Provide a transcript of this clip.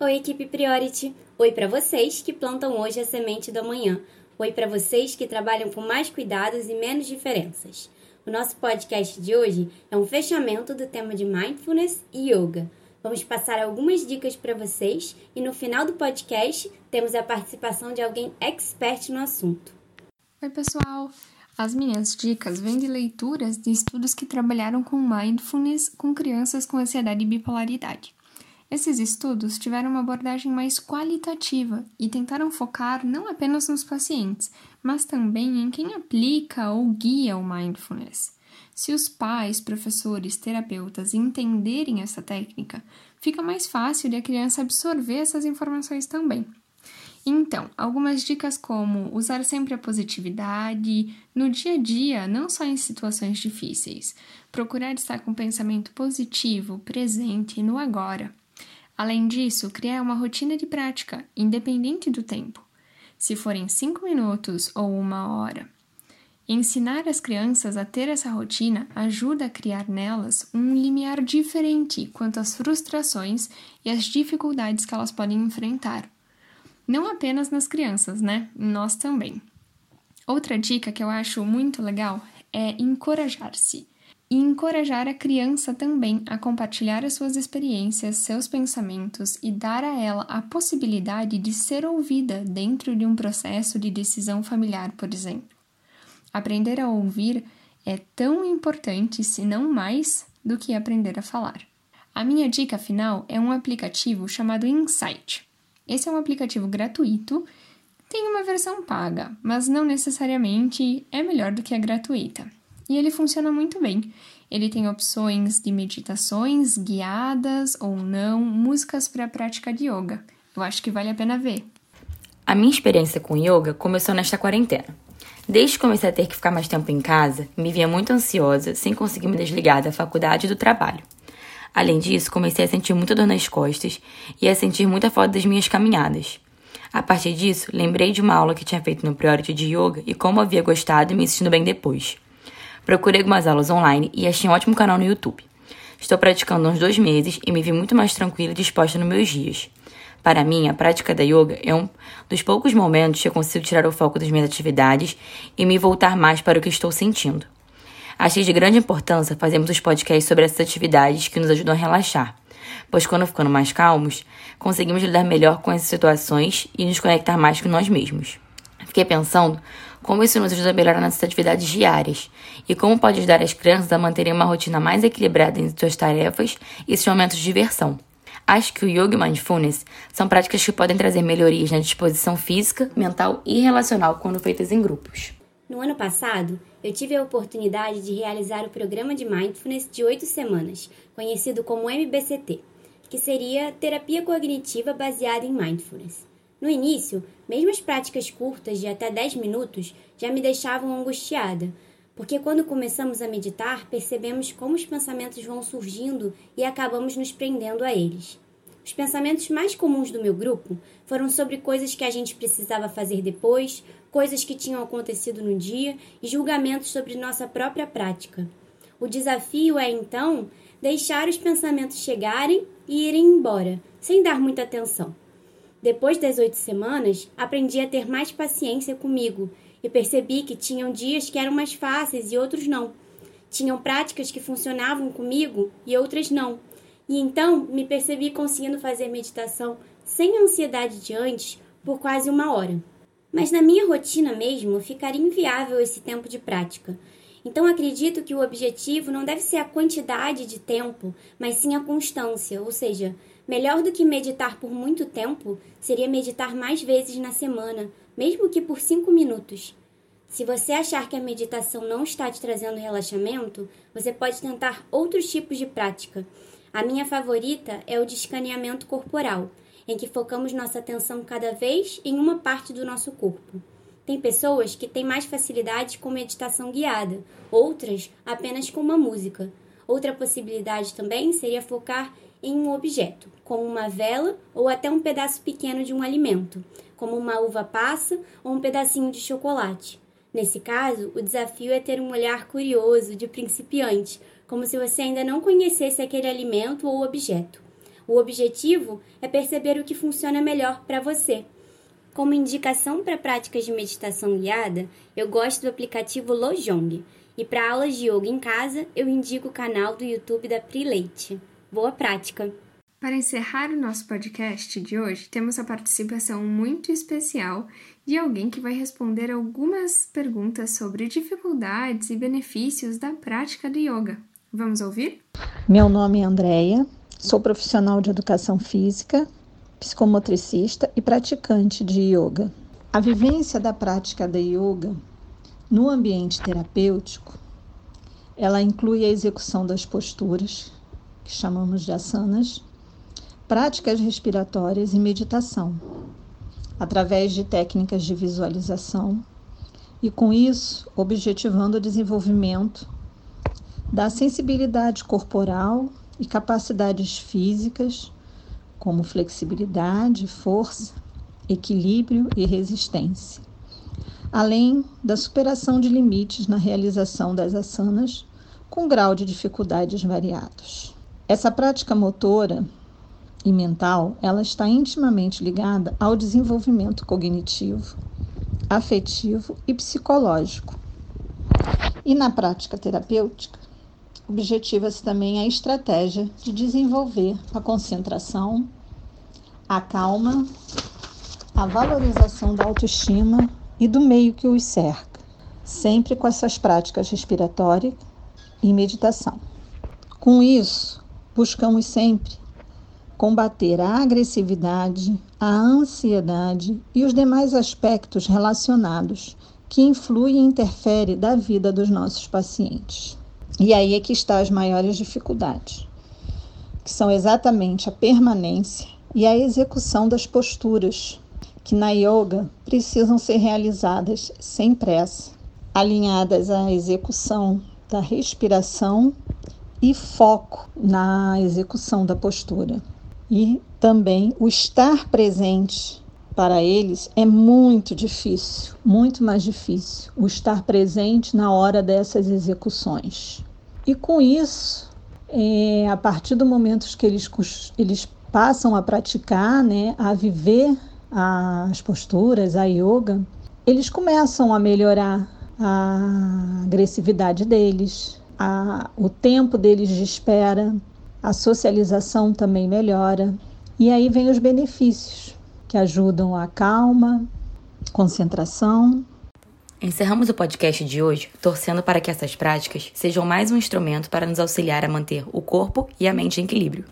Oi, equipe Priority. Oi para vocês que plantam hoje a semente do amanhã. Oi para vocês que trabalham com mais cuidados e menos diferenças. O nosso podcast de hoje é um fechamento do tema de mindfulness e yoga. Vamos passar algumas dicas para vocês e no final do podcast temos a participação de alguém expert no assunto. Oi, pessoal! As minhas dicas vêm de leituras de estudos que trabalharam com mindfulness com crianças com ansiedade e bipolaridade. Esses estudos tiveram uma abordagem mais qualitativa e tentaram focar não apenas nos pacientes, mas também em quem aplica ou guia o mindfulness. Se os pais, professores, terapeutas entenderem essa técnica, fica mais fácil de a criança absorver essas informações também. Então, algumas dicas como usar sempre a positividade no dia a dia, não só em situações difíceis. Procurar estar com pensamento positivo, presente no agora. Além disso, criar uma rotina de prática, independente do tempo. Se forem cinco minutos ou uma hora. Ensinar as crianças a ter essa rotina ajuda a criar nelas um limiar diferente quanto às frustrações e às dificuldades que elas podem enfrentar. Não apenas nas crianças, né? Nós também. Outra dica que eu acho muito legal é encorajar-se. E encorajar a criança também a compartilhar as suas experiências, seus pensamentos e dar a ela a possibilidade de ser ouvida dentro de um processo de decisão familiar, por exemplo. Aprender a ouvir é tão importante, se não mais, do que aprender a falar. A minha dica final é um aplicativo chamado Insight. Esse é um aplicativo gratuito, tem uma versão paga, mas não necessariamente é melhor do que a gratuita. E ele funciona muito bem. Ele tem opções de meditações guiadas ou não, músicas para a prática de yoga. Eu acho que vale a pena ver. A minha experiência com yoga começou nesta quarentena. Desde que comecei a ter que ficar mais tempo em casa, me via muito ansiosa, sem conseguir me desligar da faculdade e do trabalho. Além disso, comecei a sentir muita dor nas costas e a sentir muita falta das minhas caminhadas. A partir disso, lembrei de uma aula que tinha feito no Priority de Yoga e como havia gostado e me sentindo bem depois. Procurei algumas aulas online e achei um ótimo canal no YouTube. Estou praticando há uns dois meses e me vi muito mais tranquila e disposta nos meus dias. Para mim, a prática da yoga é um dos poucos momentos que eu consigo tirar o foco das minhas atividades e me voltar mais para o que estou sentindo. Achei de grande importância fazermos os podcasts sobre essas atividades que nos ajudam a relaxar, pois quando ficando mais calmos, conseguimos lidar melhor com essas situações e nos conectar mais com nós mesmos. Fiquei pensando como isso nos ajuda a melhorar nossas atividades diárias e como pode ajudar as crianças a manterem uma rotina mais equilibrada entre suas tarefas e seus momentos de diversão. Acho que o Yoga e Mindfulness são práticas que podem trazer melhorias na disposição física, mental e relacional quando feitas em grupos. No ano passado, eu tive a oportunidade de realizar o programa de Mindfulness de oito semanas, conhecido como MBCT, que seria terapia cognitiva baseada em Mindfulness. No início, mesmo as práticas curtas de até 10 minutos já me deixavam angustiada, porque quando começamos a meditar, percebemos como os pensamentos vão surgindo e acabamos nos prendendo a eles. Os pensamentos mais comuns do meu grupo foram sobre coisas que a gente precisava fazer depois, coisas que tinham acontecido no dia e julgamentos sobre nossa própria prática. O desafio é, então, deixar os pensamentos chegarem e irem embora, sem dar muita atenção. Depois das oito semanas, aprendi a ter mais paciência comigo e percebi que tinham dias que eram mais fáceis e outros não. Tinham práticas que funcionavam comigo e outras não. E então me percebi conseguindo fazer meditação sem ansiedade de antes por quase uma hora. Mas na minha rotina mesmo ficaria inviável esse tempo de prática. Então acredito que o objetivo não deve ser a quantidade de tempo, mas sim a constância, ou seja, melhor do que meditar por muito tempo seria meditar mais vezes na semana, mesmo que por cinco minutos. Se você achar que a meditação não está te trazendo relaxamento, você pode tentar outros tipos de prática. A minha favorita é o de escaneamento corporal, em que focamos nossa atenção cada vez em uma parte do nosso corpo. Tem pessoas que têm mais facilidade com meditação guiada, outras apenas com uma música. Outra possibilidade também seria focar em um objeto, como uma vela ou até um pedaço pequeno de um alimento, como uma uva passa ou um pedacinho de chocolate. Nesse caso, o desafio é ter um olhar curioso de principiante, como se você ainda não conhecesse aquele alimento ou objeto. O objetivo é perceber o que funciona melhor para você. Como indicação para práticas de meditação guiada, eu gosto do aplicativo Lojong. E para aulas de yoga em casa, eu indico o canal do YouTube da Pri Leite. Boa prática! Para encerrar o nosso podcast de hoje, temos a participação muito especial de alguém que vai responder algumas perguntas sobre dificuldades e benefícios da prática de yoga. Vamos ouvir? Meu nome é Andreia, sou profissional de educação física, psicomotricista e praticante de yoga. A vivência da prática da yoga no ambiente terapêutico, ela inclui a execução das posturas, que chamamos de asanas, práticas respiratórias e meditação, através de técnicas de visualização e, com isso, objetivando o desenvolvimento da sensibilidade corporal e capacidades físicas, como flexibilidade, força, equilíbrio e resistência, além da superação de limites na realização das asanas com grau de dificuldades variados. Essa prática motora e mental, ela está intimamente ligada ao desenvolvimento cognitivo, afetivo e psicológico. E na prática terapêutica, objetiva-se também a estratégia de desenvolver a concentração, a calma, a valorização da autoestima e do meio que os cerca, sempre com essas práticas respiratórias e meditação. Com isso, buscamos sempre combater a agressividade, a ansiedade e os demais aspectos relacionados que influem e interferem da vida dos nossos pacientes. E aí é que está as maiores dificuldades, que são exatamente a permanência e a execução das posturas, que na yoga precisam ser realizadas sem pressa, alinhadas à execução da respiração e foco na execução da postura e também o estar presente para eles é muito difícil, muito mais difícil, o estar presente na hora dessas execuções. E com isso, é, a partir do momento que eles, eles passam a praticar, né, a viver as posturas, a yoga, eles começam a melhorar a agressividade deles, a, o tempo deles de espera, a socialização também melhora. E aí vem os benefícios, que ajudam a calma, concentração. Encerramos o podcast de hoje torcendo para que essas práticas sejam mais um instrumento para nos auxiliar a manter o corpo e a mente em equilíbrio.